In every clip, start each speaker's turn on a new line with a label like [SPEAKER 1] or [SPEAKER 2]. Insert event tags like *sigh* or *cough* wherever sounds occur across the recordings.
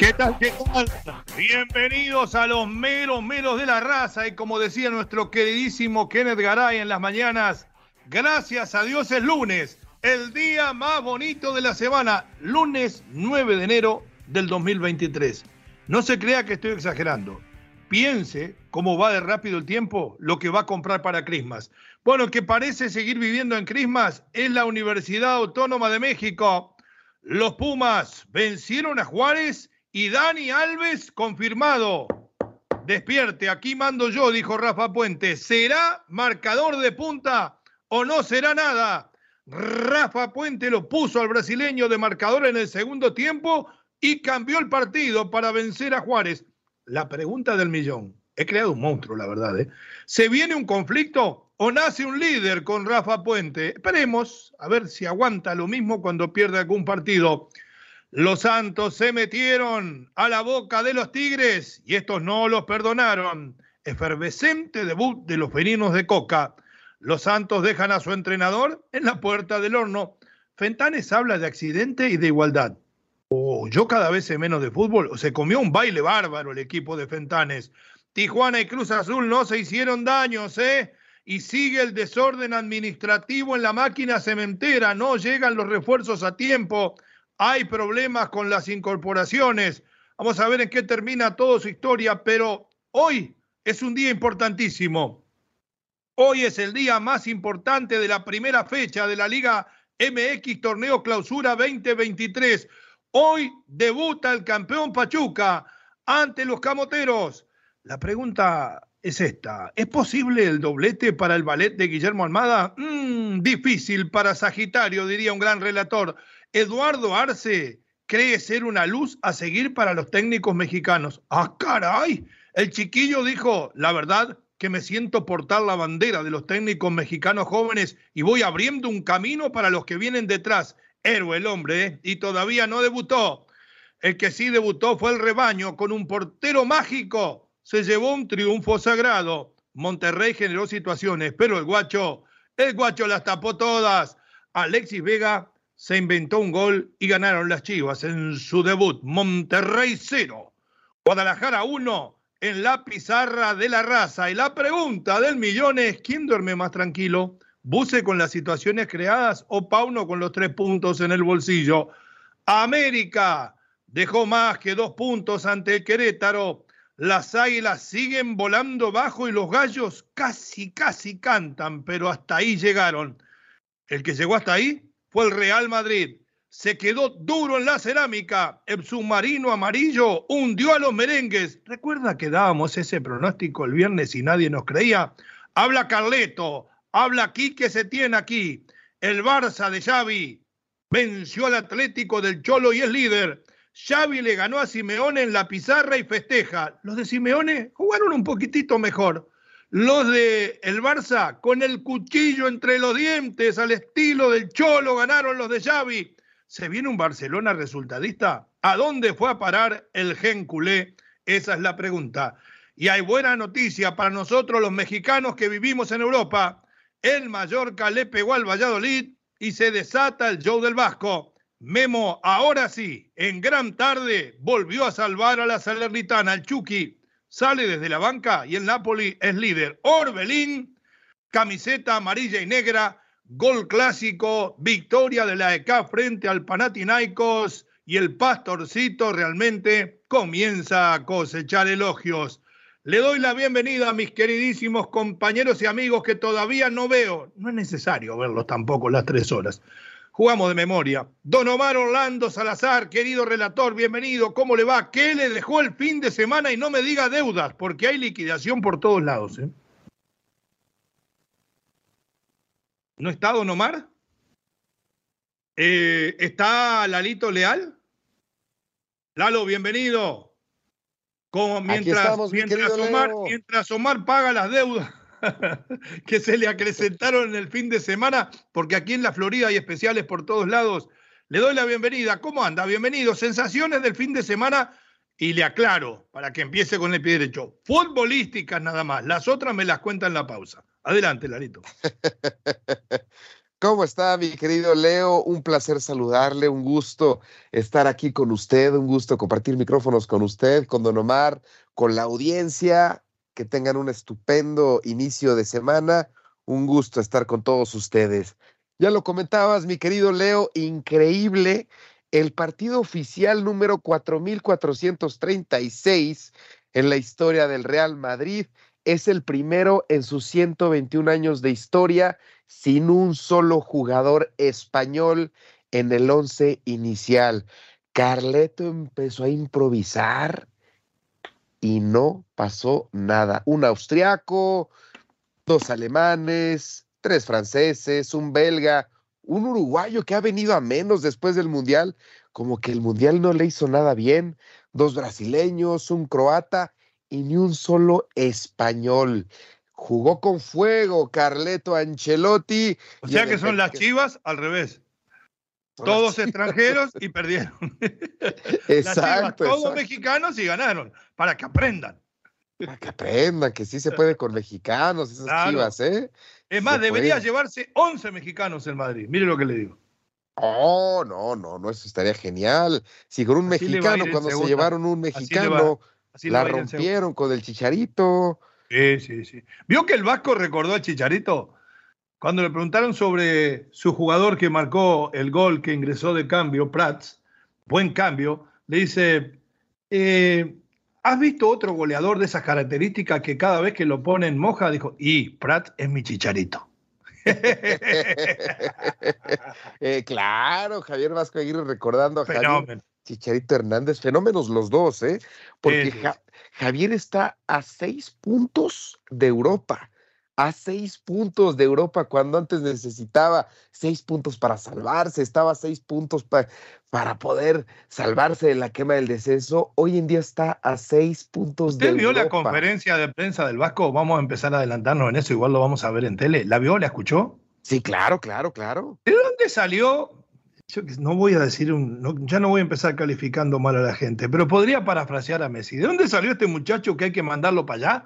[SPEAKER 1] ¿Qué tal? ¿Qué tal? Bienvenidos a los meros meros de la raza. Y como decía nuestro queridísimo Kenneth Garay en las mañanas, gracias a Dios es lunes, el día más bonito de la semana, lunes 9 de enero del 2023. No se crea que estoy exagerando. Piense cómo va de rápido el tiempo, lo que va a comprar para Christmas. Bueno, que parece seguir viviendo en Christmas es la Universidad Autónoma de México. Los Pumas vencieron a Juárez y Dani Alves confirmado. Despierte, aquí mando yo, dijo Rafa Puente. ¿Será marcador de punta o no será nada? Rafa Puente lo puso al brasileño de marcador en el segundo tiempo y cambió el partido para vencer a Juárez. La pregunta del millón. He creado un monstruo, la verdad. ¿eh? ¿Se viene un conflicto o nace un líder con Rafa Puente? Esperemos a ver si aguanta lo mismo cuando pierde algún partido. Los Santos se metieron a la boca de los Tigres y estos no los perdonaron. Efervescente debut de los felinos de Coca. Los Santos dejan a su entrenador en la puerta del horno. Fentanes habla de accidente y de igualdad. Oh, yo cada vez sé menos de fútbol. Se comió un baile bárbaro el equipo de Fentanes. Tijuana y Cruz Azul no se hicieron daños, ¿eh? Y sigue el desorden administrativo en la máquina cementera. No llegan los refuerzos a tiempo hay problemas con las incorporaciones. Vamos a ver en qué termina toda su historia, pero hoy es un día importantísimo. Hoy es el día más importante de la primera fecha de la Liga MX Torneo Clausura 2023. Hoy debuta el campeón Pachuca ante los Camoteros. La pregunta es esta. ¿Es posible el doblete para el ballet de Guillermo Almada? Mm, difícil para Sagitario, diría un gran relator. Eduardo Arce cree ser una luz a seguir para los técnicos mexicanos. ¡Ah, caray! El chiquillo dijo, la verdad, que me siento portar la bandera de los técnicos mexicanos jóvenes y voy abriendo un camino para los que vienen detrás. Héroe el hombre, ¿eh? y todavía no debutó. El que sí debutó fue el rebaño con un portero mágico. Se llevó un triunfo sagrado. Monterrey generó situaciones, pero el guacho, el guacho las tapó todas. Alexis Vega se inventó un gol y ganaron las Chivas en su debut. Monterrey 0, Guadalajara 1 en la pizarra de la raza. Y la pregunta del millón es, ¿quién duerme más tranquilo? ¿Buse con las situaciones creadas o Pauno con los tres puntos en el bolsillo? América dejó más que dos puntos ante el Querétaro. Las águilas siguen volando bajo y los gallos casi, casi cantan, pero hasta ahí llegaron. El que llegó hasta ahí fue el Real Madrid. Se quedó duro en la cerámica. El submarino amarillo hundió a los merengues. ¿Recuerda que dábamos ese pronóstico el viernes y nadie nos creía? Habla Carleto, habla aquí que se tiene aquí. El Barça de Xavi venció al Atlético del Cholo y es líder. Xavi le ganó a Simeone en la pizarra y festeja. Los de Simeone jugaron un poquitito mejor. Los de el Barça con el cuchillo entre los dientes al estilo del Cholo ganaron los de Xavi. ¿Se viene un Barcelona resultadista? ¿A dónde fue a parar el gen culé? Esa es la pregunta. Y hay buena noticia para nosotros los mexicanos que vivimos en Europa. El Mallorca le pegó al Valladolid y se desata el show del Vasco. Memo, ahora sí, en gran tarde, volvió a salvar a la Salernitana, el Chucky sale desde la banca y el Napoli es líder. Orbelín, camiseta amarilla y negra, gol clásico, victoria de la ECA frente al Panathinaikos y el pastorcito realmente comienza a cosechar elogios. Le doy la bienvenida a mis queridísimos compañeros y amigos que todavía no veo. No es necesario verlos tampoco las tres horas. Jugamos de memoria. Don Omar Orlando Salazar, querido relator, bienvenido. ¿Cómo le va? ¿Qué le dejó el fin de semana? Y no me diga deudas, porque hay liquidación por todos lados. ¿eh? ¿No está Don Omar? Eh, ¿Está Lalito Leal? Lalo, bienvenido. Como mientras, mientras, Omar, mientras Omar paga las deudas *laughs* que se le acrecentaron en el fin de semana, porque aquí en la Florida hay especiales por todos lados. Le doy la bienvenida. ¿Cómo anda? Bienvenido. Sensaciones del fin de semana y le aclaro para que empiece con el pie derecho. Futbolísticas nada más. Las otras me las cuenta en la pausa. Adelante, Larito. *laughs*
[SPEAKER 2] ¿Cómo está, mi querido Leo? Un placer saludarle, un gusto estar aquí con usted, un gusto compartir micrófonos con usted, con Don Omar, con la audiencia. Que tengan un estupendo inicio de semana. Un gusto estar con todos ustedes. Ya lo comentabas, mi querido Leo, increíble. El partido oficial número 4436 en la historia del Real Madrid es el primero en sus 121 años de historia sin un solo jugador español en el once inicial. Carleto empezó a improvisar y no pasó nada. Un austriaco, dos alemanes, tres franceses, un belga, un uruguayo que ha venido a menos después del Mundial, como que el Mundial no le hizo nada bien, dos brasileños, un croata y ni un solo español jugó con fuego Carleto Ancelotti.
[SPEAKER 1] O sea que son las chivas al revés. Todos extranjeros y perdieron. *laughs*
[SPEAKER 2] Exacto.
[SPEAKER 1] todos mexicanos y ganaron, para que aprendan.
[SPEAKER 2] Para que aprendan que sí se puede con mexicanos, esas chivas, ¿eh?
[SPEAKER 1] Es más, debería llevarse 11 mexicanos en Madrid. Mire lo que le digo.
[SPEAKER 2] Oh, no, no, no, eso estaría genial. Si con un mexicano, cuando se llevaron un mexicano, la rompieron con el chicharito.
[SPEAKER 1] Sí, sí, sí. ¿Vio que el Vasco recordó al Chicharito? Cuando le preguntaron sobre su jugador que marcó el gol que ingresó de cambio, Prats, buen cambio, le dice, eh, ¿has visto otro goleador de esas características que cada vez que lo ponen moja? Dijo, y Prats es mi Chicharito. *laughs*
[SPEAKER 2] Eh, claro, Javier Vasco Aguirre recordando a Javier Chicharito Hernández, fenómenos los dos, ¿eh? Porque Javier está a seis puntos de Europa, a seis puntos de Europa cuando antes necesitaba seis puntos para salvarse, estaba a seis puntos para poder salvarse de la quema del descenso. Hoy en día está a seis puntos
[SPEAKER 1] de
[SPEAKER 2] Europa.
[SPEAKER 1] ¿Usted vio la conferencia de prensa del Vasco? Vamos a empezar a adelantarnos en eso, igual lo vamos a ver en tele. ¿La vio? ¿La escuchó?
[SPEAKER 2] Sí, claro, claro, claro.
[SPEAKER 1] ¿De dónde salió no voy a decir un, ya no voy a empezar calificando mal a la gente, pero podría parafrasear a Messi. ¿De dónde salió este muchacho que hay que mandarlo para allá?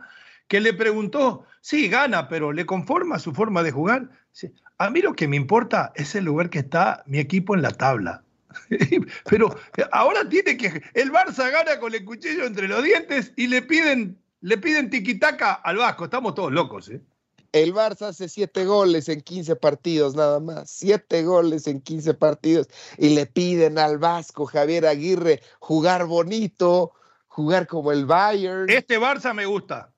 [SPEAKER 1] Que le preguntó, sí, gana, pero ¿le conforma su forma de jugar? A mí lo que me importa es el lugar que está mi equipo en la tabla. *laughs* pero ahora tiene que. El Barça gana con el cuchillo entre los dientes y le piden, le piden tiquitaca al Vasco. Estamos todos locos, ¿eh?
[SPEAKER 2] El Barça hace siete goles en 15 partidos nada más, siete goles en 15 partidos y le piden al Vasco Javier Aguirre jugar bonito, jugar como el Bayern.
[SPEAKER 1] Este Barça me gusta.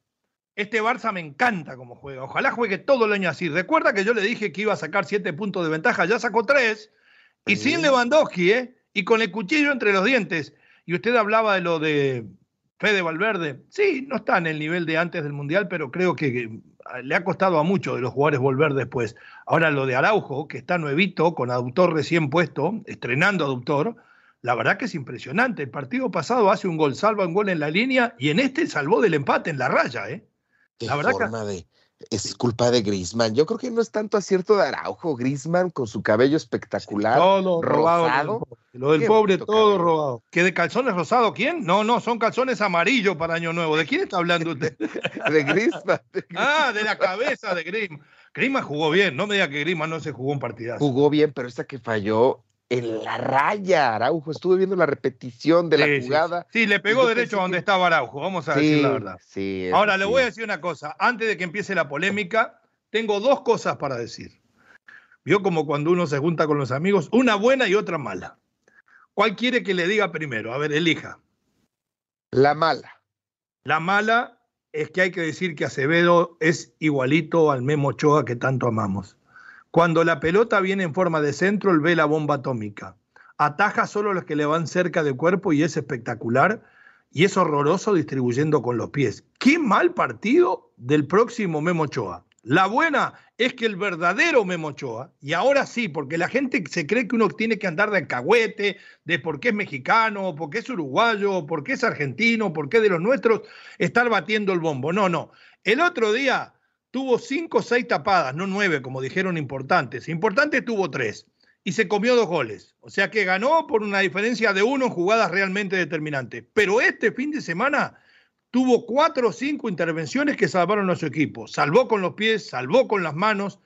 [SPEAKER 1] Este Barça me encanta como juega. Ojalá juegue todo el año así. Recuerda que yo le dije que iba a sacar siete puntos de ventaja, ya sacó tres. Y sin Lewandowski, ¿eh? Y con el cuchillo entre los dientes. Y usted hablaba de lo de Fede Valverde. Sí, no está en el nivel de antes del Mundial, pero creo que le ha costado a muchos de los jugadores volver después. Ahora lo de Araujo, que está nuevito, con aductor recién puesto, estrenando aductor, la verdad que es impresionante. El partido pasado hace un gol, salva un gol en la línea y en este salvó del empate en la raya, ¿eh?
[SPEAKER 2] La verdad que es culpa de Grisman. Yo creo que no es tanto acierto de Araujo, Grisman con su cabello espectacular, todo rosado.
[SPEAKER 1] Lo del pobre, todo robado. ¿Qué de calzones rosados? ¿Quién? No, no, son calzones amarillos para Año Nuevo. ¿De quién está hablando usted? *laughs*
[SPEAKER 2] de, Grisman, *laughs*
[SPEAKER 1] Ah, de la cabeza de Grisman. Grisman jugó bien, no me diga que Grisman no se jugó un partidazo.
[SPEAKER 2] Jugó bien, pero esta que falló en la raya, Araujo. Estuve viendo la repetición de la jugada.
[SPEAKER 1] Sí, le pegó derecho a donde estaba Araujo, vamos a decir la verdad. Ahora, le voy a decir una cosa. Antes de que empiece la polémica, tengo dos cosas para decir. Vio como cuando uno se junta con los amigos, una buena y otra mala. ¿Cuál quiere que le diga primero? A ver, elija.
[SPEAKER 2] La mala.
[SPEAKER 1] La mala es que hay que decir que Acevedo es igualito al Memo Ochoa que tanto amamos. Cuando la pelota viene en forma de centro, él ve la bomba atómica. Ataja solo los que le van cerca del cuerpo y es espectacular. Y es horroroso distribuyendo con los pies. Qué mal partido del próximo Memo Ochoa. La buena es que el verdadero Memo Ochoa, y ahora sí, porque la gente se cree que uno tiene que andar de cagüete, de por qué es mexicano, por qué es uruguayo, por qué es argentino, por qué de los nuestros, estar batiendo el bombo. No, no. El otro día tuvo cinco o seis tapadas, no nueve, como dijeron importantes. Importante tuvo tres y se comió dos goles. O sea que ganó por una diferencia de uno en jugadas realmente determinantes. Pero este fin de semana tuvo cuatro o cinco intervenciones que salvaron a su equipo. Salvó con los pies, salvó con las manos.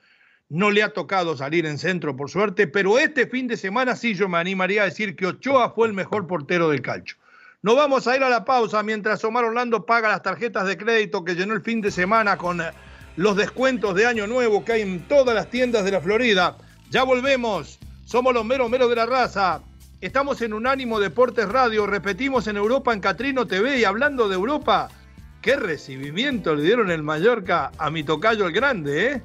[SPEAKER 1] No le ha tocado salir en centro, por suerte, pero este fin de semana sí yo me animaría a decir que Ochoa fue el mejor portero del calcho. Nos vamos a ir a la pausa mientras Omar Orlando paga las tarjetas de crédito que llenó el fin de semana con eh, los descuentos de Año Nuevo que hay en todas las tiendas de la Florida. Ya volvemos. Somos los meros meros de la raza. Estamos en Unánimo Deportes Radio, repetimos en Europa en Catrino TV y hablando de Europa, qué recibimiento le dieron el Mallorca a mi tocayo el grande, ¿eh?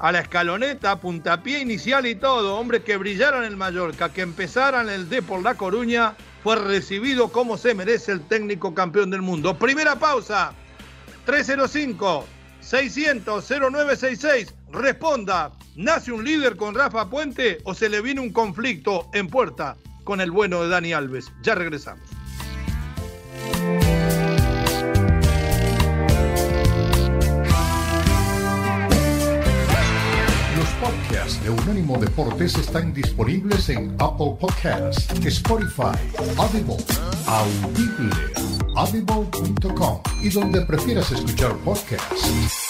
[SPEAKER 1] A la escaloneta, puntapié inicial y todo, hombre, que brillaran el Mallorca, que empezaran el D por La Coruña, fue recibido como se merece el técnico campeón del mundo. Primera pausa, 305 600 0966. Responda, ¿nace un líder con Rafa Puente o se le viene un conflicto en puerta? con el bueno de Dani Alves. Ya regresamos.
[SPEAKER 3] Los podcasts de Unánimo Deportes están disponibles en Apple Podcasts, Spotify, Audible, Audible, audible.com y donde prefieras escuchar podcasts.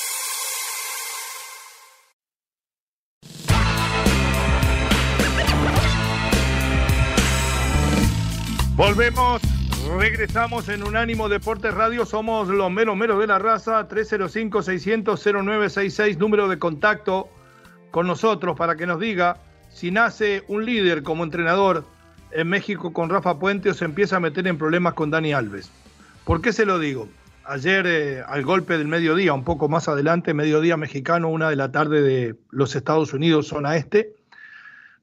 [SPEAKER 1] Volvemos, regresamos en Unánimo Deportes Radio. Somos los meros meros de la raza. 305-600-0966, número de contacto con nosotros para que nos diga si nace un líder como entrenador en México con Rafa Puente o se empieza a meter en problemas con Dani Alves. ¿Por qué se lo digo? Ayer, eh, al golpe del mediodía, un poco más adelante, mediodía mexicano, una de la tarde de los Estados Unidos, zona este,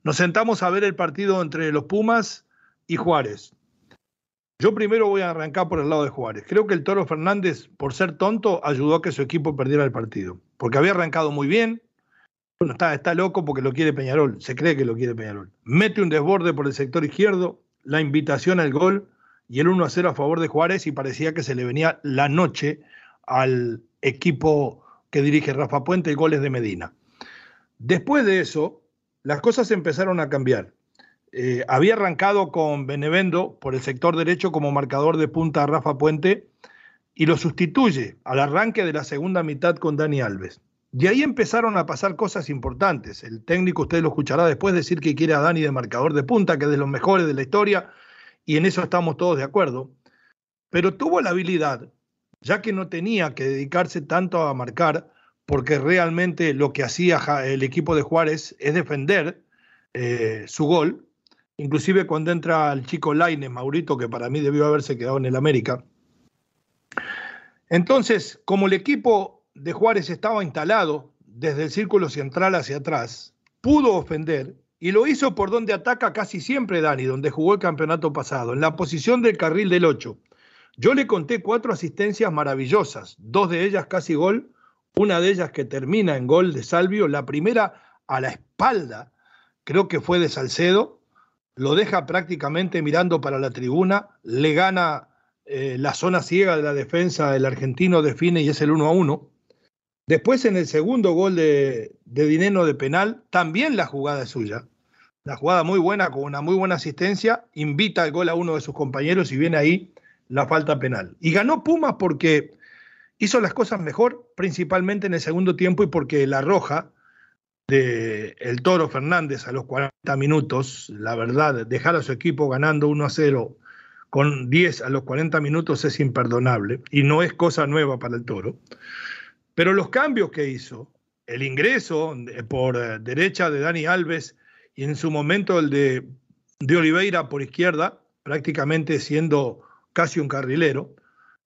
[SPEAKER 1] nos sentamos a ver el partido entre los Pumas y Juárez. Yo primero voy a arrancar por el lado de Juárez. Creo que el Toro Fernández, por ser tonto, ayudó a que su equipo perdiera el partido. Porque había arrancado muy bien. Bueno, está, está loco porque lo quiere Peñarol. Se cree que lo quiere Peñarol. Mete un desborde por el sector izquierdo, la invitación al gol y el 1 a 0 a favor de Juárez y parecía que se le venía la noche al equipo que dirige Rafa Puente y goles de Medina. Después de eso, las cosas empezaron a cambiar. Eh, había arrancado con Benevendo por el sector derecho como marcador de punta a Rafa Puente y lo sustituye al arranque de la segunda mitad con Dani Alves. De ahí empezaron a pasar cosas importantes. El técnico, usted lo escuchará después, decir que quiere a Dani de marcador de punta, que es de los mejores de la historia, y en eso estamos todos de acuerdo. Pero tuvo la habilidad, ya que no tenía que dedicarse tanto a marcar, porque realmente lo que hacía el equipo de Juárez es defender eh, su gol, inclusive cuando entra el chico Laine, Maurito, que para mí debió haberse quedado en el América. Entonces, como el equipo de Juárez estaba instalado desde el círculo central hacia atrás, pudo ofender y lo hizo por donde ataca casi siempre Dani, donde jugó el campeonato pasado, en la posición del carril del 8. Yo le conté cuatro asistencias maravillosas, dos de ellas casi gol, una de ellas que termina en gol de Salvio, la primera a la espalda, creo que fue de Salcedo, lo deja prácticamente mirando para la tribuna, le gana eh, la zona ciega de la defensa, el argentino define y es el 1 a 1. Después en el segundo gol de, de Dineno de penal, también la jugada es suya. La jugada muy buena, con una muy buena asistencia, invita al gol a uno de sus compañeros y viene ahí la falta penal. Y ganó Pumas porque hizo las cosas mejor, principalmente en el segundo tiempo y porque la roja, de el Toro Fernández a los 40 minutos, la verdad, dejar a su equipo ganando 1 a 0 con 10 a los 40 minutos es imperdonable y no es cosa nueva para el Toro. Pero los cambios que hizo, el ingreso por eh, derecha de Dani Alves y en su momento el de, de Oliveira por izquierda, prácticamente siendo casi un carrilero,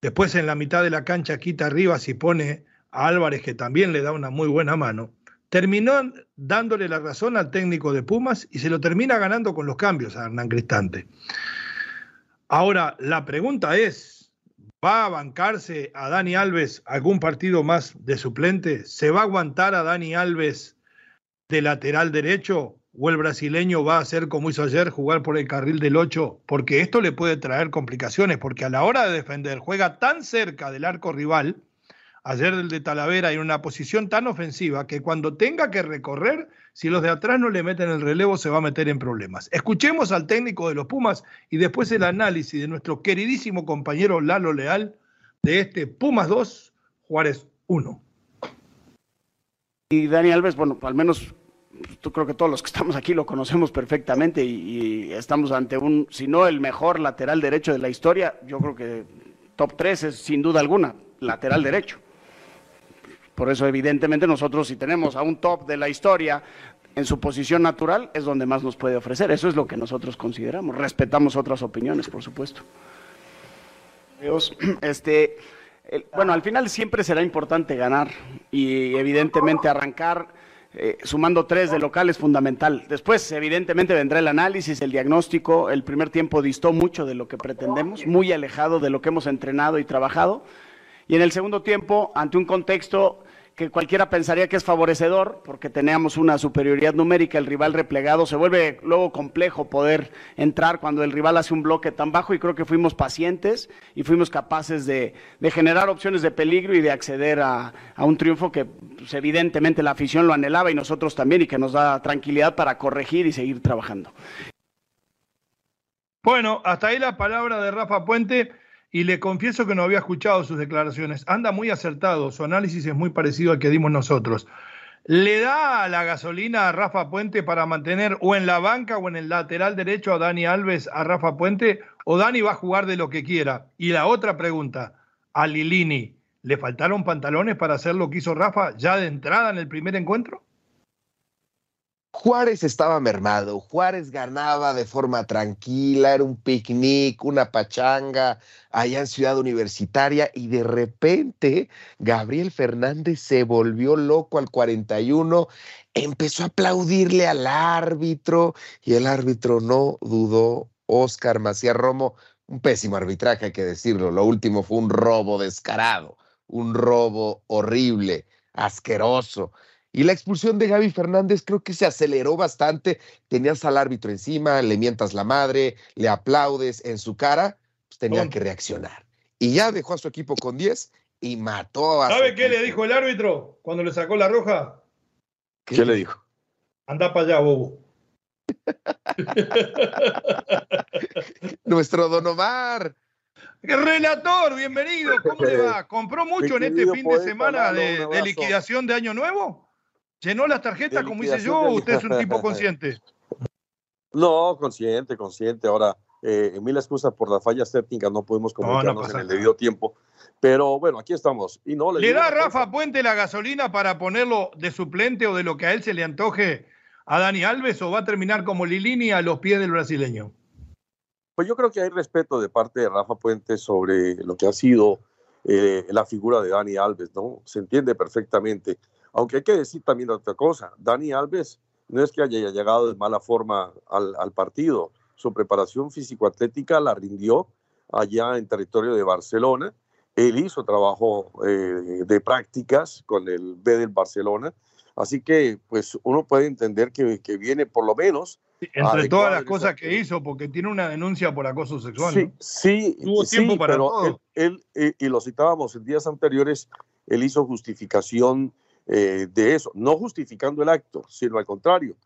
[SPEAKER 1] después en la mitad de la cancha quita arriba si pone a Álvarez, que también le da una muy buena mano, terminó dándole la razón al técnico de Pumas y se lo termina ganando con los cambios a Hernán Cristante. Ahora, la pregunta es, ¿va a bancarse a Dani Alves algún partido más de suplente? ¿Se va a aguantar a Dani Alves de lateral derecho? ¿O el brasileño va a hacer como hizo ayer, jugar por el carril del 8? Porque esto le puede traer complicaciones, porque a la hora de defender juega tan cerca del arco rival ayer el de Talavera en una posición tan ofensiva que cuando tenga que recorrer, si los de atrás no le meten el relevo, se va a meter en problemas. Escuchemos al técnico de los Pumas y después el análisis de nuestro queridísimo compañero Lalo Leal de este Pumas 2, Juárez 1.
[SPEAKER 4] Y Dani Alves, bueno, al menos yo creo que todos los que estamos aquí lo conocemos perfectamente y, estamos ante un, si no el mejor lateral derecho de la historia, yo creo que top 3 es sin duda alguna lateral derecho. Por eso, evidentemente, nosotros si tenemos a un top de la historia en su posición natural, es donde más nos puede ofrecer. Eso es lo que nosotros consideramos. Respetamos otras opiniones, por supuesto. *clears throat* Este, bueno, al final siempre será importante ganar y evidentemente arrancar eh, sumando tres de local es fundamental. Después, evidentemente, vendrá el análisis, el diagnóstico. El primer tiempo distó mucho de lo que pretendemos, muy alejado de lo que hemos entrenado y trabajado. Y en el segundo tiempo, ante un contexto que cualquiera pensaría que es favorecedor, porque teníamos una superioridad numérica, el rival replegado, se vuelve luego complejo poder entrar cuando el rival hace un bloque tan bajo y creo que fuimos pacientes y fuimos capaces de, generar opciones de peligro y de acceder a, a un triunfo que pues, evidentemente la afición lo anhelaba y nosotros también y que nos da tranquilidad para corregir y seguir trabajando.
[SPEAKER 1] Bueno, hasta ahí la palabra de Rafa Puente y le confieso que no había escuchado sus declaraciones. Anda muy acertado, su análisis es muy parecido al que dimos nosotros. ¿Le da la gasolina a Rafa Puente para mantener o en la banca o en el lateral derecho a Dani Alves a Rafa Puente? ¿O Dani va a jugar de lo que quiera? Y la otra pregunta, a Lilini, ¿le faltaron pantalones para hacer lo que hizo Rafa ya de entrada en el primer encuentro?
[SPEAKER 2] Juárez estaba mermado, Juárez ganaba de forma tranquila, era un picnic, una pachanga allá en Ciudad Universitaria y de repente Gabriel Fernández se volvió loco al 41, empezó a aplaudirle al árbitro y el árbitro no dudó, Oscar Macías Romo, un pésimo arbitraje hay que decirlo, lo último fue un robo descarado, un robo horrible, asqueroso. Y la expulsión de Gaby Fernández creo que se aceleró bastante. Tenías al árbitro encima, le mientas la madre, le aplaudes en su cara, pues tenía que reaccionar. Y ya dejó a su equipo con 10 y mató a.
[SPEAKER 1] ¿Sabe qué le dijo el árbitro cuando le sacó la roja?
[SPEAKER 2] ¿Qué, ¿Qué le dijo?
[SPEAKER 1] Anda para allá, bobo. *laughs*
[SPEAKER 2] Nuestro Don Omar.
[SPEAKER 1] Relator, bienvenido. ¿Cómo le va? ¿Compró mucho en este fin de semana de, de liquidación de Año Nuevo? ¿Llenó las tarjetas como hice yo o usted es un tipo consciente? *laughs*
[SPEAKER 5] No, consciente, consciente. Ahora, eh, mil excusas por las fallas técnicas, no podemos comunicarnos no, no en el debido tiempo. Pero bueno, aquí estamos. Y no,
[SPEAKER 1] ¿Le, ¿Le da Rafa cosa. Puente la gasolina para ponerlo de suplente o de lo que a él se le antoje a Dani Alves o va a terminar como Lilini a los pies del brasileño?
[SPEAKER 5] Pues yo creo que hay respeto de parte de Rafa Puente sobre lo que ha sido eh, la figura de Dani Alves, ¿no? Se entiende perfectamente. Aunque hay que decir también otra cosa, Dani Alves no es que haya llegado de mala forma al, al partido, su preparación físico-atlética la rindió allá en territorio de Barcelona, él hizo trabajo eh, de prácticas con el B del Barcelona, así que pues uno puede entender que, que viene por lo menos
[SPEAKER 1] entre todas las cosas que hizo, porque tiene una denuncia por acoso sexual.
[SPEAKER 5] Sí,
[SPEAKER 1] ¿no?
[SPEAKER 5] sí,
[SPEAKER 1] Tuvo
[SPEAKER 5] sí,
[SPEAKER 1] tiempo para
[SPEAKER 5] pero
[SPEAKER 1] todo.
[SPEAKER 5] Él, él, y lo citábamos en días anteriores, él hizo justificación eh, de eso, no justificando el acto, sino al contrario,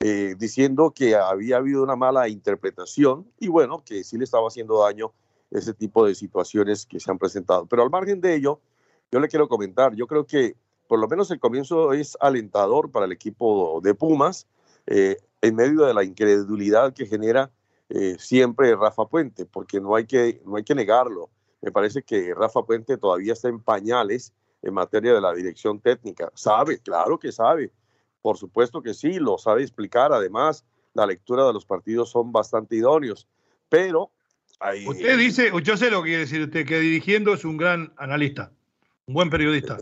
[SPEAKER 5] eh, diciendo que había habido una mala interpretación y bueno, que sí le estaba haciendo daño ese tipo de situaciones que se han presentado. Pero al margen de ello, yo le quiero comentar, yo creo que por lo menos el comienzo es alentador para el equipo de Pumas, eh, en medio de la incredulidad que genera siempre Rafa Puente, porque no hay, que, no hay que negarlo. Me parece que Rafa Puente todavía está en pañales en materia de la dirección técnica. Sabe, claro que sabe. Por supuesto que sí, lo sabe explicar. Además, la lectura de los partidos son bastante idóneos. Pero
[SPEAKER 1] Usted dice, yo sé lo que quiere decir usted, que dirigiendo es un gran analista, un buen periodista.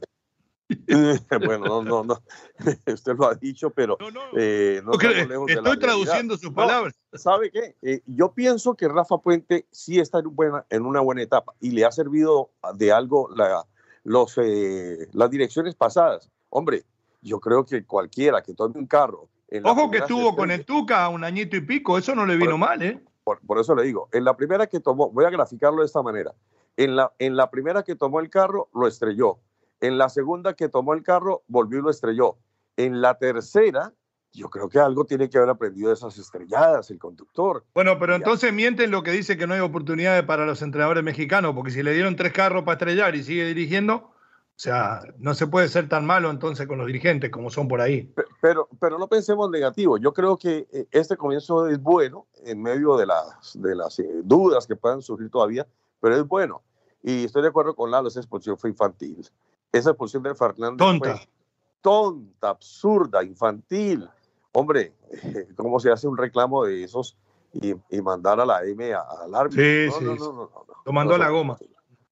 [SPEAKER 1] *laughs*
[SPEAKER 5] bueno, no, no, no, *laughs* usted lo ha dicho, pero no, no.
[SPEAKER 1] Eh, estoy traduciendo sus palabras.
[SPEAKER 5] ¿Sabe qué? Eh, yo pienso que Rafa Puente sí está en, buena, en una buena etapa y le ha servido de algo la, los, eh, las direcciones pasadas. Hombre, yo creo que cualquiera que tome un carro.
[SPEAKER 1] Ojo que estuvo con el Tuca un añito y pico, eso no le vino mal, ¿eh?
[SPEAKER 5] Por, por, eso le digo, en la primera que tomó, voy a graficarlo de esta manera. En la, en la primera que tomó el carro, lo estrelló en la segunda que tomó el carro, volvió y lo estrelló. En la tercera, yo creo que algo tiene que haber aprendido de esas estrelladas, el conductor.
[SPEAKER 1] Bueno, pero entonces mienten lo que dice que no hay oportunidades para los entrenadores mexicanos, porque si le dieron tres carros para estrellar y sigue dirigiendo, o sea, no se puede ser tan malo entonces con los dirigentes como son por ahí.
[SPEAKER 5] Pero, pero no pensemos negativo. Yo creo que eh, este comienzo es bueno en medio de las, de las eh, dudas que puedan surgir todavía, pero es bueno. Y estoy de acuerdo con Lalo, esa expulsión fue infantil esa expulsión de Fernández
[SPEAKER 1] tonta.
[SPEAKER 5] fue tonta, absurda, infantil. Hombre, *laughs* ¿cómo se hace un reclamo de esos y, mandar a la M al árbitro?
[SPEAKER 1] Sí, no, sí, no, no, Lo mandó a la goma.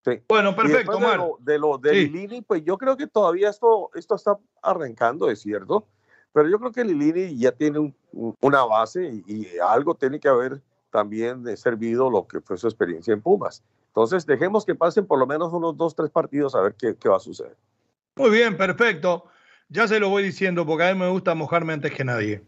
[SPEAKER 1] Sí. Bueno, perfecto,
[SPEAKER 5] De lo de, Lilini, pues yo creo que todavía esto, esto está arrancando, es cierto, pero yo creo que Lilini ya tiene una base y, y, algo tiene que haber también servido lo que fue su experiencia en Pumas. Entonces, dejemos que pasen por lo menos unos dos, tres partidos a ver qué, va a suceder.
[SPEAKER 1] Muy bien, perfecto. Ya se lo voy diciendo porque a mí me gusta mojarme antes que nadie.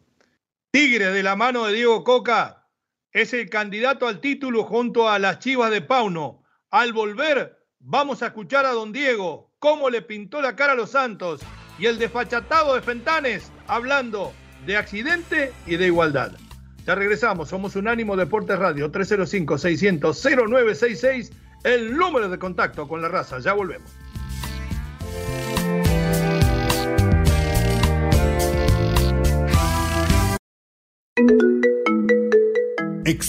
[SPEAKER 1] Tigre de la mano de Diego Coca es el candidato al título junto a las Chivas de Pauno. Al volver, vamos a escuchar a don Diego cómo le pintó la cara a los Santos y el desfachatado de Fentanes hablando de accidente y de igualdad. Ya regresamos, somos Unánimo Deportes Radio 305-600-0966, el número de contacto con la raza. Ya volvemos.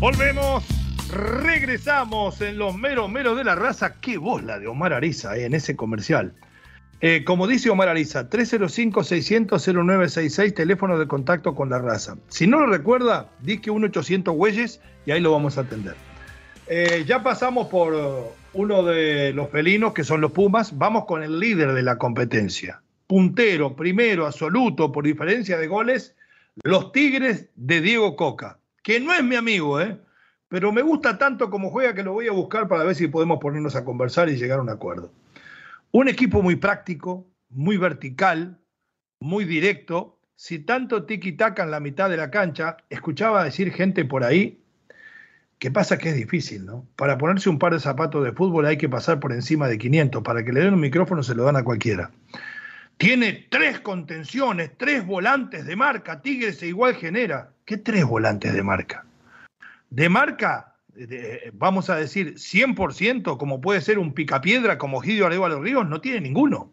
[SPEAKER 1] Volvemos, regresamos en los meros meros de la raza. Qué voz la de Omar Ariza eh, en ese comercial. Eh, como dice Omar Ariza, 305-600-0966, teléfono de contacto con la raza. Si no lo recuerda, que 1-800 Güeyes y ahí lo vamos a atender. Eh, ya pasamos por uno de los felinos, que son los Pumas. Vamos con el líder de la competencia. Puntero, primero, absoluto, por diferencia de goles, los Tigres de Diego Coca, que no es mi amigo, ¿eh? pero me gusta tanto como juega que lo voy a buscar para ver si podemos ponernos a conversar y llegar a un acuerdo. Un equipo muy práctico, muy vertical, muy directo. Si tanto tiki-taka en la mitad de la cancha, escuchaba decir gente por ahí que pasa que es difícil, ¿no? Para ponerse un par de zapatos de fútbol hay que pasar por encima de 500. Para que le den un micrófono se lo dan a cualquiera. Tiene tres contenciones, tres volantes de marca. Tigres e igual genera. ¿Qué tres volantes de marca? De marca vamos a decir, 100%, como puede ser un picapiedra como Gidio los Ríos, no tiene ninguno.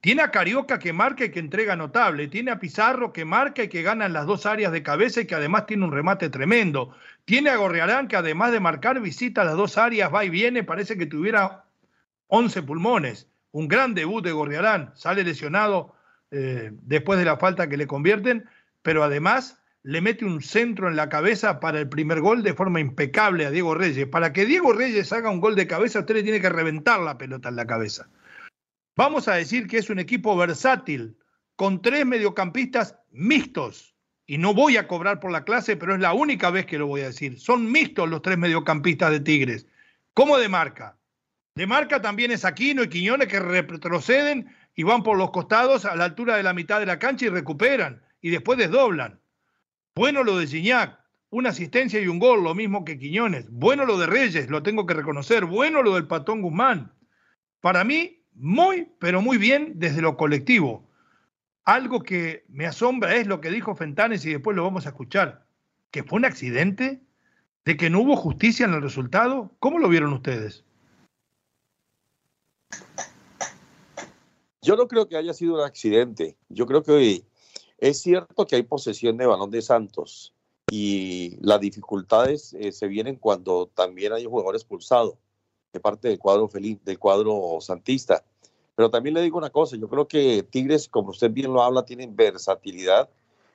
[SPEAKER 1] Tiene a Carioca que marca y que entrega notable. Tiene a Pizarro que marca y que gana en las dos áreas de cabeza y que además tiene un remate tremendo. Tiene a Gorriarán que además de marcar visita las dos áreas, va y viene, parece que tuviera 11 pulmones. Un gran debut de Gorriarán. Sale lesionado eh, después de la falta que le convierten, pero además le mete un centro en la cabeza para el primer gol de forma impecable a Diego Reyes. Para que Diego Reyes haga un gol de cabeza, usted le tiene que reventar la pelota en la cabeza. Vamos a decir que es un equipo versátil, con tres mediocampistas mixtos. Y no voy a cobrar por la clase, pero es la única vez que lo voy a decir. Son mixtos los tres mediocampistas de Tigres. ¿Cómo de marca? De marca también es Aquino y Quiñones que retroceden y van por los costados a la altura de la mitad de la cancha y recuperan. Y después desdoblan. Bueno lo de Gignac, una asistencia y un gol, lo mismo que Quiñones. Bueno lo de Reyes, lo tengo que reconocer. Bueno lo del Patón Guzmán. Para mí, muy, pero muy bien desde lo colectivo. Algo que me asombra es lo que dijo Fentanes y después lo vamos a escuchar. que fue un accidente? ¿De que no hubo justicia en el resultado? ¿Cómo lo vieron ustedes?
[SPEAKER 5] Yo no creo que haya sido un accidente. Yo creo que es cierto que hay posesión de balón de Santos y las dificultades eh, se vienen cuando también hay un jugador expulsado de parte del cuadro feliz, del cuadro santista. Pero también le digo una cosa, yo creo que Tigres, como usted bien lo habla, tienen versatilidad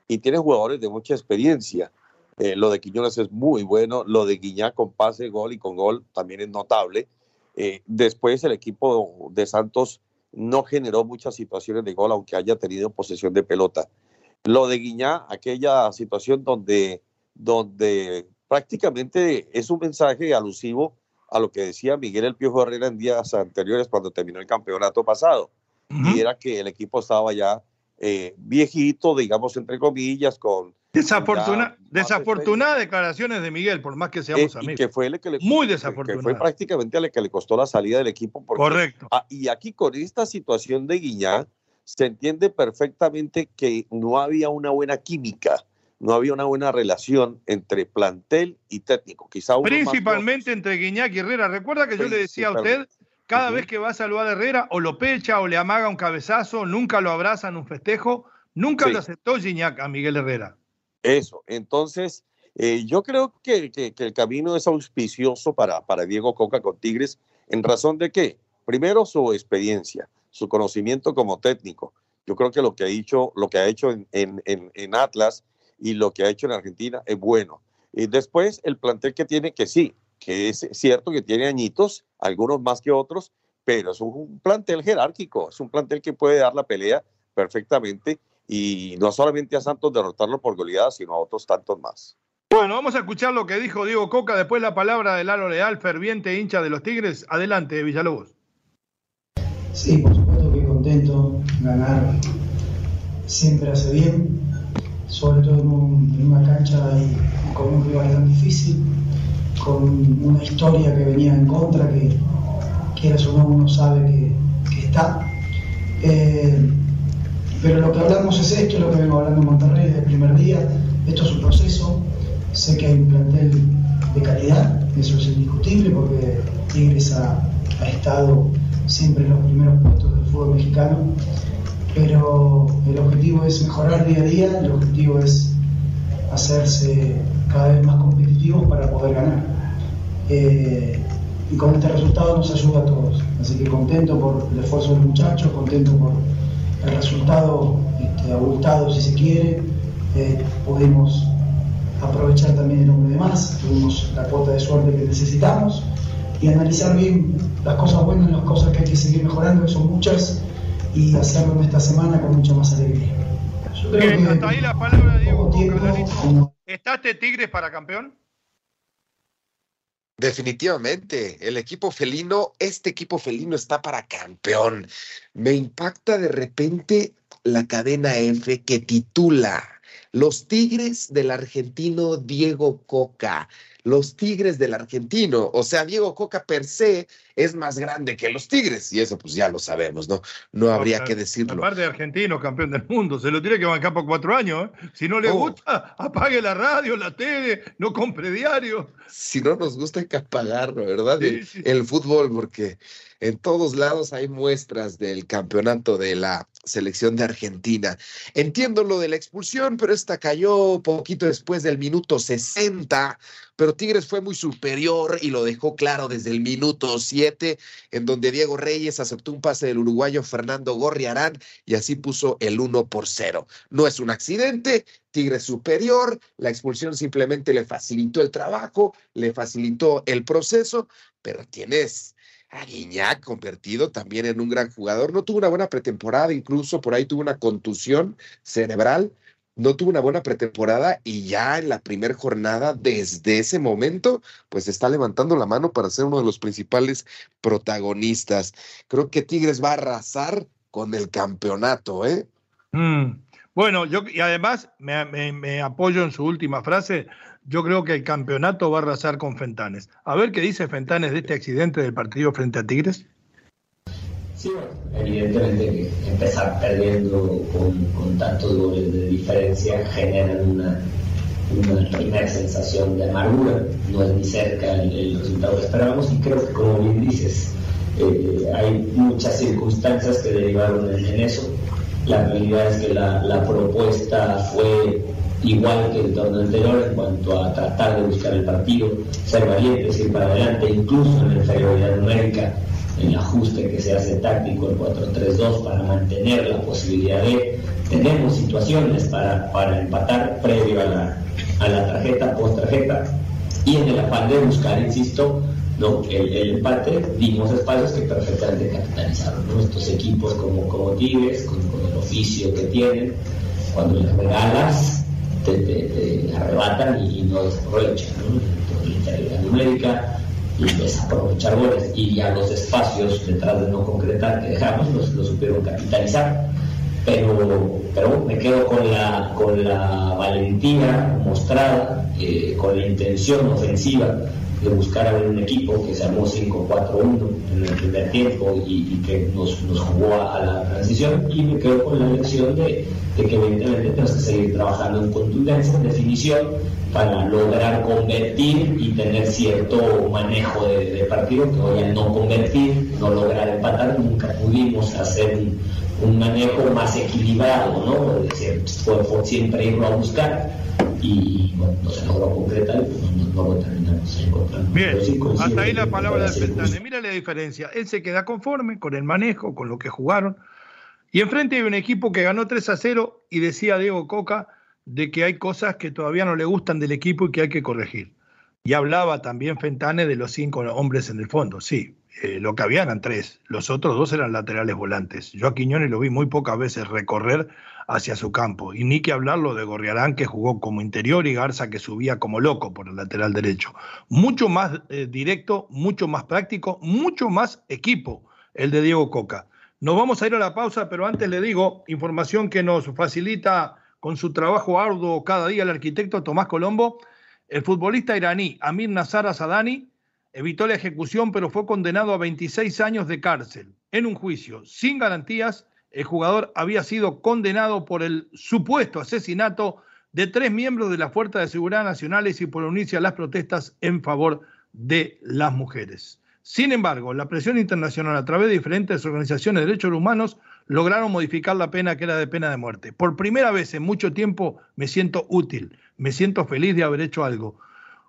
[SPEAKER 5] y tienen jugadores de mucha experiencia. Eh, lo de Quiñones es muy bueno, lo de Guiñá con pase, gol y con gol también es notable. Eh, después el equipo de Santos no generó muchas situaciones de gol, aunque haya tenido posesión de pelota. Lo de Guiñá, aquella situación donde, donde prácticamente es un mensaje alusivo a lo que decía Miguel El Piojo Herrera en días anteriores cuando terminó el campeonato pasado. Y era que el equipo estaba ya eh, viejito, digamos, entre comillas, con...
[SPEAKER 1] Desafortuna, desafortunadas declaraciones de Miguel, por más que seamos
[SPEAKER 5] eh,
[SPEAKER 1] amigos.
[SPEAKER 5] que fue el que le,
[SPEAKER 1] Muy
[SPEAKER 5] que
[SPEAKER 1] desafortunado.
[SPEAKER 5] fue prácticamente el que le costó la salida del equipo. porque-
[SPEAKER 1] Correcto.
[SPEAKER 5] Y aquí con esta situación de Guiñá, se entiende perfectamente que no había una buena química, no había una buena relación entre plantel y técnico. Quizá más
[SPEAKER 1] Principalmente entre Guiñac y Herrera. Recuerda que yo le decía a usted, cada vez que va a saludar a Herrera, o lo pecha o le amaga un cabezazo, nunca lo abraza en un festejo, nunca
[SPEAKER 5] Sí.
[SPEAKER 1] lo aceptó Guiñac a Miguel Herrera.
[SPEAKER 5] Eso, entonces eh, yo creo que, que- que el camino es auspicioso para, para Diego Coca con Tigres, en razón de que, primero, su experiencia, su conocimiento como técnico. Yo creo que lo que ha hecho, lo que ha hecho en, en- en- en Atlas y lo que ha hecho en Argentina es bueno. Y después, el plantel que tiene, que sí, que es cierto que tiene añitos, algunos más que otros, pero es un plantel jerárquico, es un plantel que puede dar la pelea perfectamente y no solamente a Santos derrotarlo por goleada, sino a otros tantos más.
[SPEAKER 1] Bueno, vamos a escuchar lo que dijo Diego Coca, después la palabra de Lalo Leal, ferviente hincha de los Tigres. Adelante, Villalobos.
[SPEAKER 6] Sí, por. Ganar siempre hace bien, sobre todo en, un- en una cancha con un rival tan difícil, con una historia que venía en contra, que quieras o no uno sabe que, está. Eh, pero lo que hablamos es esto, es lo que vengo hablando en Monterrey desde el primer día. Esto es un proceso. Sé que hay un plantel de calidad, eso es indiscutible porque Tigres ha estado siempre en los primeros puestos del fútbol mexicano. Pero el objetivo es mejorar día a día, el objetivo es hacerse cada vez más competitivos para poder ganar. Eh, y con este resultado nos ayuda a todos. Así que contento por el esfuerzo de los muchachos, contento por el resultado este, abultado si se quiere. Eh, pudimos aprovechar también el hombre de más, tuvimos la cuota de suerte que necesitamos y analizar bien las cosas buenas, las cosas que hay que seguir mejorando, que son muchas, y hacerlo en esta semana con mucha más alegría. Yo creo
[SPEAKER 1] Bien,
[SPEAKER 6] que
[SPEAKER 1] hasta ahí la palabra de Diego
[SPEAKER 6] como
[SPEAKER 1] ¿Está este Tigres para campeón?
[SPEAKER 2] Definitivamente, el equipo felino, este equipo felino está para campeón. Me impacta de repente la cadena F que titula Los Tigres del argentino Diego Coca. Los Tigres del argentino, o sea, Diego Coca per se es más grande que los Tigres y eso pues ya lo sabemos, ¿no? No habría que decirlo.
[SPEAKER 1] Aparte de argentino, campeón del mundo, se lo tiene que bancar por cuatro años. ¿eh? Si no le
[SPEAKER 2] Oh.
[SPEAKER 1] gusta, *laughs* apague la radio, la tele, no compre diario.
[SPEAKER 2] si no nos gusta hay que apagarlo, ¿verdad?
[SPEAKER 1] Sí,
[SPEAKER 2] El,
[SPEAKER 1] sí, sí.
[SPEAKER 2] el fútbol, porque en todos lados hay muestras del campeonato de la selección de Argentina. Entiendo lo de la expulsión, pero esta cayó poquito después del minuto 60, pero Tigres fue muy superior y lo dejó claro desde el minuto 7, en donde Diego Reyes aceptó un pase del uruguayo Fernando Gorriarán y así puso el 1 por 0. No es un accidente, Tigre superior, la expulsión simplemente le facilitó el trabajo, le facilitó el proceso, pero tienes a Guiñac convertido también en un gran jugador. No tuvo una buena pretemporada, incluso por ahí tuvo una contusión cerebral, no tuvo una buena pretemporada y ya en la primera jornada, desde ese momento, pues está levantando la mano para ser uno de los principales protagonistas. Creo que Tigres va a arrasar con el campeonato, ¿eh?
[SPEAKER 1] Mm. Bueno, yo y además me, me- me apoyo en su última frase. Yo creo que el campeonato va a arrasar con Fentanes. A ver qué dice Fentanes de este accidente del partido frente a Tigres.
[SPEAKER 7] Sí, evidentemente que empezar perdiendo con, tantos goles de diferencia generan una, primera sensación de amargura, no es ni cerca el, resultado que esperábamos y creo que como bien dices, eh, hay muchas circunstancias que derivaron en, eso. La realidad es que la, propuesta fue igual que el torneo anterior en cuanto a tratar de buscar el partido, ser valientes, ir para adelante, incluso en la inferioridad numérica, el ajuste que se hace táctico, el 4-3-2, para mantener la posibilidad de. Tenemos situaciones para, para empatar previo a la, a la tarjeta, post tarjeta, y en el afán de buscar, insisto, ¿no? el, empate, dimos espacios que perfectamente capitalizaron. Estos equipos como, como Tigres, con, con el oficio que tienen, cuando les regalas, te, arrebatan y, no desaprovechan. ¿no? La numérica y desaprovechar goles y ya los espacios detrás de no concretar que dejamos los, supieron capitalizar. Pero, pero me quedo con la, con la valentía mostrada, eh, con la intención ofensiva de buscar a un equipo que se armó 5-4-1 en el primer tiempo y, que nos, nos jugó a, la transición y me quedo con la lección de, de que evidentemente tenemos que seguir trabajando en contundencia, en definición, para lograr convertir y tener cierto manejo de, partido, que hoy al no convertir, no lograr empatar, nunca pudimos hacer un, manejo más equilibrado, ¿no? Es decir, fue, siempre irlo a buscar y bueno, no se logró concretar y pues no, terminamos encontrando.
[SPEAKER 1] Bien, hasta ahí la palabra del Fentane. Mira la diferencia, él se queda conforme con el manejo, con lo que jugaron, y enfrente hay un equipo que ganó 3 a 0 y decía Diego Coca de que hay cosas que todavía no le gustan del equipo y que hay que corregir. Y hablaba también Fentane de los cinco hombres en el fondo. Sí, eh, lo que había eran tres, los otros dos eran laterales volantes. Yo a Quiñones lo vi muy pocas veces recorrer hacia su campo. Y ni que hablarlo de Gorriarán, que jugó como interior, y Garza, que subía como loco por el lateral derecho. Mucho más eh, directo, mucho más práctico, mucho más equipo el de Diego Coca. Nos vamos a ir a la pausa, pero antes le digo, información que nos facilita con su trabajo arduo cada día el arquitecto Tomás Colombo, el futbolista iraní Amir Nazar Asadani evitó la ejecución, pero fue condenado a 26 años de cárcel. En un juicio sin garantías, el jugador había sido condenado por el supuesto asesinato de tres miembros de las Fuerzas de Seguridad Nacionales y por unirse a las protestas en favor de las mujeres. Sin embargo, la presión internacional a través de diferentes organizaciones de derechos humanos lograron modificar la pena que era de pena de muerte. Por primera vez en mucho tiempo me siento útil, me siento feliz de haber hecho algo.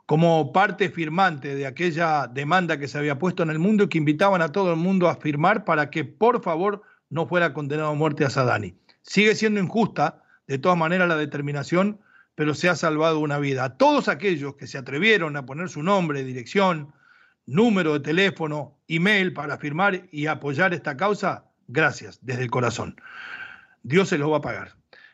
[SPEAKER 1] Como parte firmante de aquella demanda que se había puesto en el mundo y que invitaban a todo el mundo a firmar para que por favor no fuera condenado a muerte a Sadani. Sigue siendo injusta, de todas maneras, la determinación, pero se ha salvado una vida. A todos aquellos que se atrevieron a poner su nombre, dirección, número de teléfono, email para firmar y apoyar esta causa, gracias, desde el corazón. Dios se los va a pagar.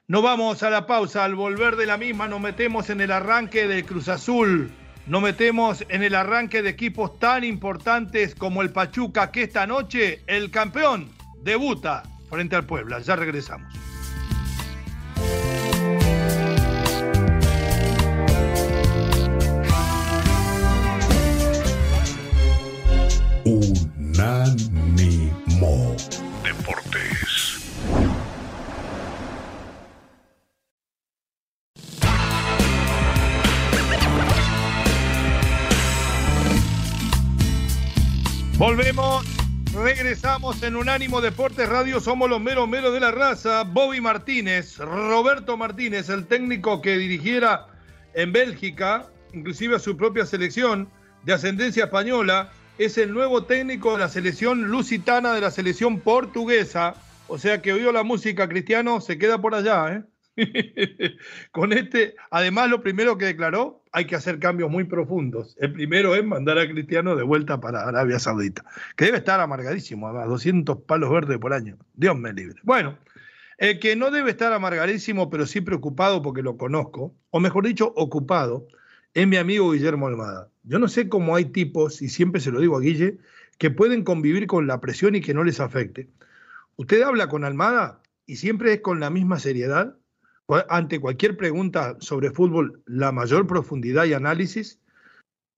[SPEAKER 1] Nos vamos a la pausa. Al volver de la misma nos metemos en el arranque del Cruz Azul. Nos metemos en el arranque de equipos tan importantes como el Pachuca, que esta noche el campeón debuta frente al Puebla. Ya regresamos.
[SPEAKER 3] Unánimo Deportes.
[SPEAKER 1] Volvemos, regresamos en Unánimo Deportes Radio, somos los meros meros de la raza, Bobby Martínez, Roberto Martínez, el técnico que dirigiera en Bélgica, inclusive a su propia selección de ascendencia española, es el nuevo técnico de la selección lusitana de la selección portuguesa. O sea que oído la música, Cristiano se queda por allá. ¿eh? *laughs* Con este, además, lo primero que declaró, hay que hacer cambios muy profundos. El primero es mandar a Cristiano de vuelta para Arabia Saudita, que debe estar amargadísimo, a 200 palos verdes por año. Dios me libre. Bueno, el que no debe estar amargadísimo, pero sí preocupado porque lo conozco, o mejor dicho, ocupado, es mi amigo Guillermo Almada. Yo no sé cómo hay tipos, y siempre se lo digo a Guille, que pueden convivir con la presión y que no les afecte. Usted habla con Almada y siempre es con la misma seriedad, ante cualquier pregunta sobre fútbol, la mayor profundidad y análisis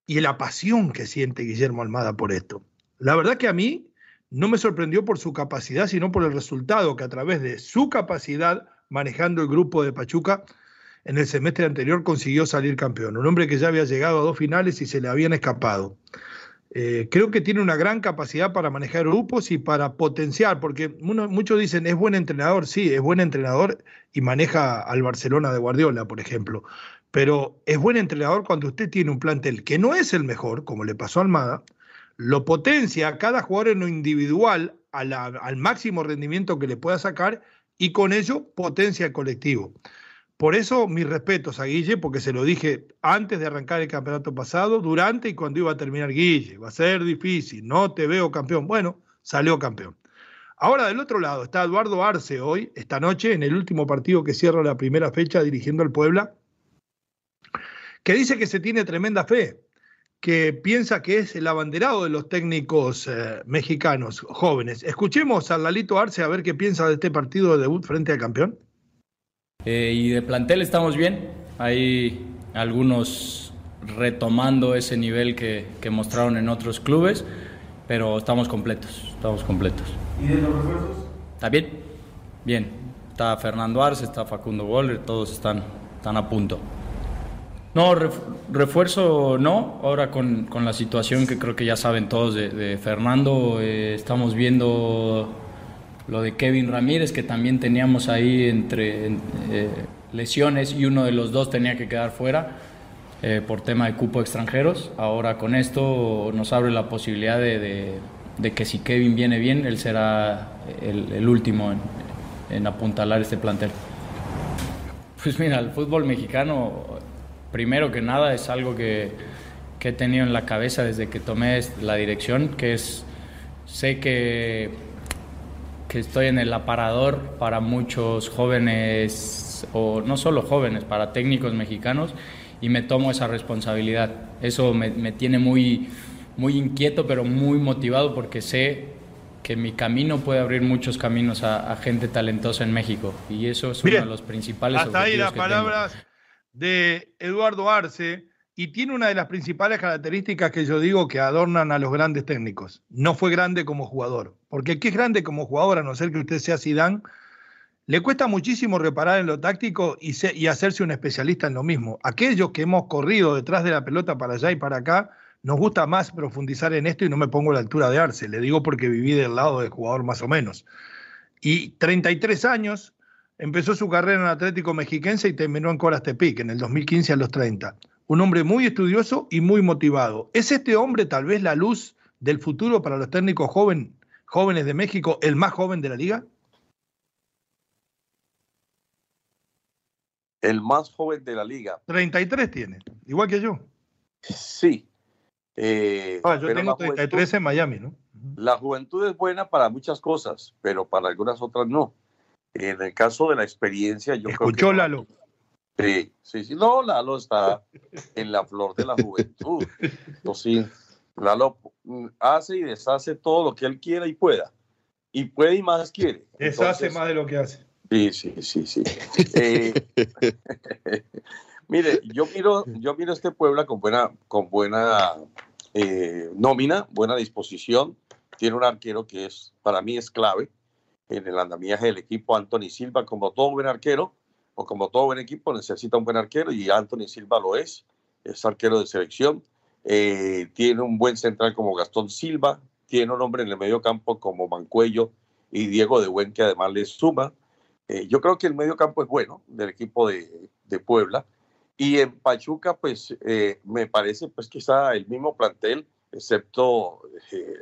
[SPEAKER 1] y la pasión que siente Guillermo Almada por esto. La verdad que a mí no me sorprendió por su capacidad, sino por el resultado que a través de su capacidad manejando el grupo de Pachuca en el semestre anterior consiguió salir campeón. Un hombre que ya había llegado a dos finales y se le habían escapado. Eh, creo que tiene una gran capacidad para manejar grupos y para potenciar, porque muchos dicen es buen entrenador, sí, es buen entrenador y maneja al Barcelona de Guardiola, por ejemplo, pero es buen entrenador cuando usted tiene un plantel que no es el mejor, como le pasó a Almada, lo potencia a cada jugador en lo individual al máximo rendimiento que le pueda sacar y con ello potencia el colectivo. Por eso mis respetos a Guille, porque se lo dije antes de arrancar el campeonato pasado, durante y cuando iba a terminar Guille. Va a ser difícil, no te veo campeón. Bueno, salió campeón. Ahora del otro lado está Eduardo Arce hoy, esta noche, en el último partido que cierra la primera fecha dirigiendo al Puebla, que dice que se tiene tremenda fe, que piensa que es el abanderado de los técnicos eh, mexicanos jóvenes. Escuchemos a Lalito Arce a ver qué piensa de este partido de debut frente al campeón.
[SPEAKER 8] Eh, y de plantel estamos bien. Hay algunos retomando ese nivel que, mostraron en otros clubes, pero estamos completos, estamos completos.
[SPEAKER 9] ¿Y de los refuerzos?
[SPEAKER 8] Está bien, bien. Está Fernando Arce, está Facundo Goller, todos están, están a punto. No, refuerzo no. Ahora con, la situación que creo que ya saben todos de, Fernando, eh, estamos viendo lo de Kevin Ramírez, que también teníamos ahí entre eh, lesiones y uno de los dos tenía que quedar fuera eh, por tema de cupo extranjeros. Ahora con esto nos abre la posibilidad de, que si Kevin viene bien, él será el, último en, en, apuntalar este plantel. Pues mira, el fútbol mexicano, primero que nada, es algo que, que he tenido en la cabeza desde que tomé la dirección, que es, sé que que estoy en el aparador para muchos jóvenes, o no solo jóvenes, para técnicos mexicanos, y me tomo esa responsabilidad. Eso me, tiene muy, muy inquieto, pero muy motivado porque sé que mi camino puede abrir muchos caminos a, gente talentosa en México. Y eso es uno de los principales
[SPEAKER 1] hasta ahí las palabras de Eduardo Arce y tiene una de las principales características que yo digo que adornan a los grandes técnicos. No fue grande como jugador, porque ¿qué es grande como jugador, a no ser que usted sea Zidane? Le cuesta muchísimo reparar en lo táctico y, y hacerse un especialista en lo mismo. Aquellos que hemos corrido detrás de la pelota para allá y para acá, nos gusta más profundizar en esto y no me pongo a la altura de Arce, le digo porque viví del lado del jugador más o menos. Y 33 años, empezó su carrera en Atlético Mexiquense y terminó en Coras Tepic en el 2015 a los 30 un hombre muy estudioso y muy motivado. ¿Es este hombre tal vez la luz del futuro para los técnicos jóvenes de México, el más joven de la liga?
[SPEAKER 5] El más joven de la liga.
[SPEAKER 1] 33 tiene, igual que yo.
[SPEAKER 5] Sí. Eh,
[SPEAKER 1] ah, yo tengo 33 en Miami, ¿no?
[SPEAKER 5] La juventud es buena para muchas cosas, pero para algunas otras no. En el caso de la experiencia, yo
[SPEAKER 1] creo que... Lalo.
[SPEAKER 5] Sí, sí, sí. No, Lalo está en la flor de la juventud. *laughs* Sí. Lalo hace y deshace todo lo que él quiera y pueda. Y puede y más quiere.
[SPEAKER 1] Deshace más de lo que hace.
[SPEAKER 5] Sí, sí, sí, sí. Eh, *laughs* mire, yo miro, yo miro este Puebla con buena, con buena eh, nómina, buena disposición. Tiene un arquero que es, para mí es clave en el andamiaje del equipo, Anthony Silva, como todo buen arquero o como todo buen equipo, necesita un buen arquero y Anthony Silva lo es, es arquero de selección. Eh, tiene un buen central como Gastón Silva, tiene un hombre en el medio campo como Mancuello y Diego de Buen que además le suma. Eh, yo creo que el medio campo es bueno del equipo de, de Puebla. Y en Pachuca, pues eh, me parece pues quizá el mismo plantel, excepto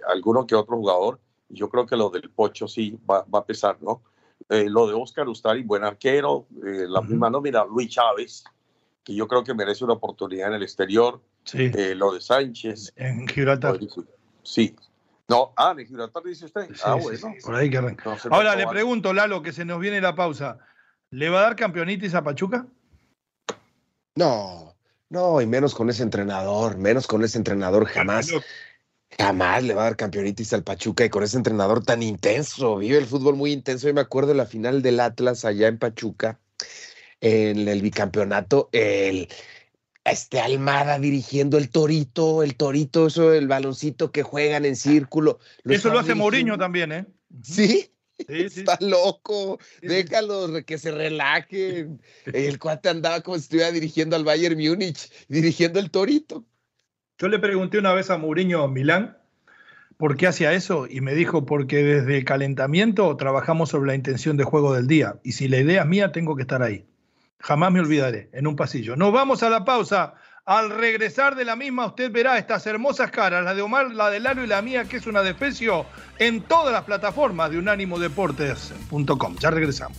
[SPEAKER 5] alguno que otro jugador. Yo creo que lo del Pocho sí va, va a pesar, ¿no? Eh, lo de Oscar Ustari, buen arquero, eh, la misma nómina, Luis Chávez, que yo creo que merece una oportunidad en el exterior, eh, lo de Sánchez.
[SPEAKER 1] En Gibraltar.
[SPEAKER 5] Sí. No, ah, en Gibraltar dice usted. ah, bueno.
[SPEAKER 1] por ahí que Ahora le pregunto, Lalo, que se nos viene la pausa. ¿Le va a dar campeonitis a Pachuca?
[SPEAKER 2] No, no, y menos con ese entrenador, menos con ese entrenador jamás. Jamás le va a dar campeonitis al Pachuca y con ese entrenador tan intenso, vive el fútbol muy intenso. Yo me acuerdo de la final del Atlas allá en Pachuca, en el bicampeonato, el este Almada dirigiendo el torito, el torito, eso, el baloncito que juegan en círculo.
[SPEAKER 1] eso lo hace Mourinho también, ¿eh? *laughs*
[SPEAKER 2] Sí, Está loco, déjalo que se relajen. El cuate andaba como si estuviera dirigiendo al Bayern Múnich, dirigiendo el Torito.
[SPEAKER 1] Yo le pregunté una vez a Mourinho Milán por qué hacía eso y me dijo porque desde el calentamiento trabajamos sobre la intención de juego del día y si la idea es mía tengo que estar ahí. Jamás me olvidaré, en un pasillo. Nos vamos a la pausa. Al regresar de la misma, usted verá estas hermosas caras, la de Omar, la de Lalo y la mía, que es una defecio, en todas las plataformas de unánimodeportes.com. Ya regresamos.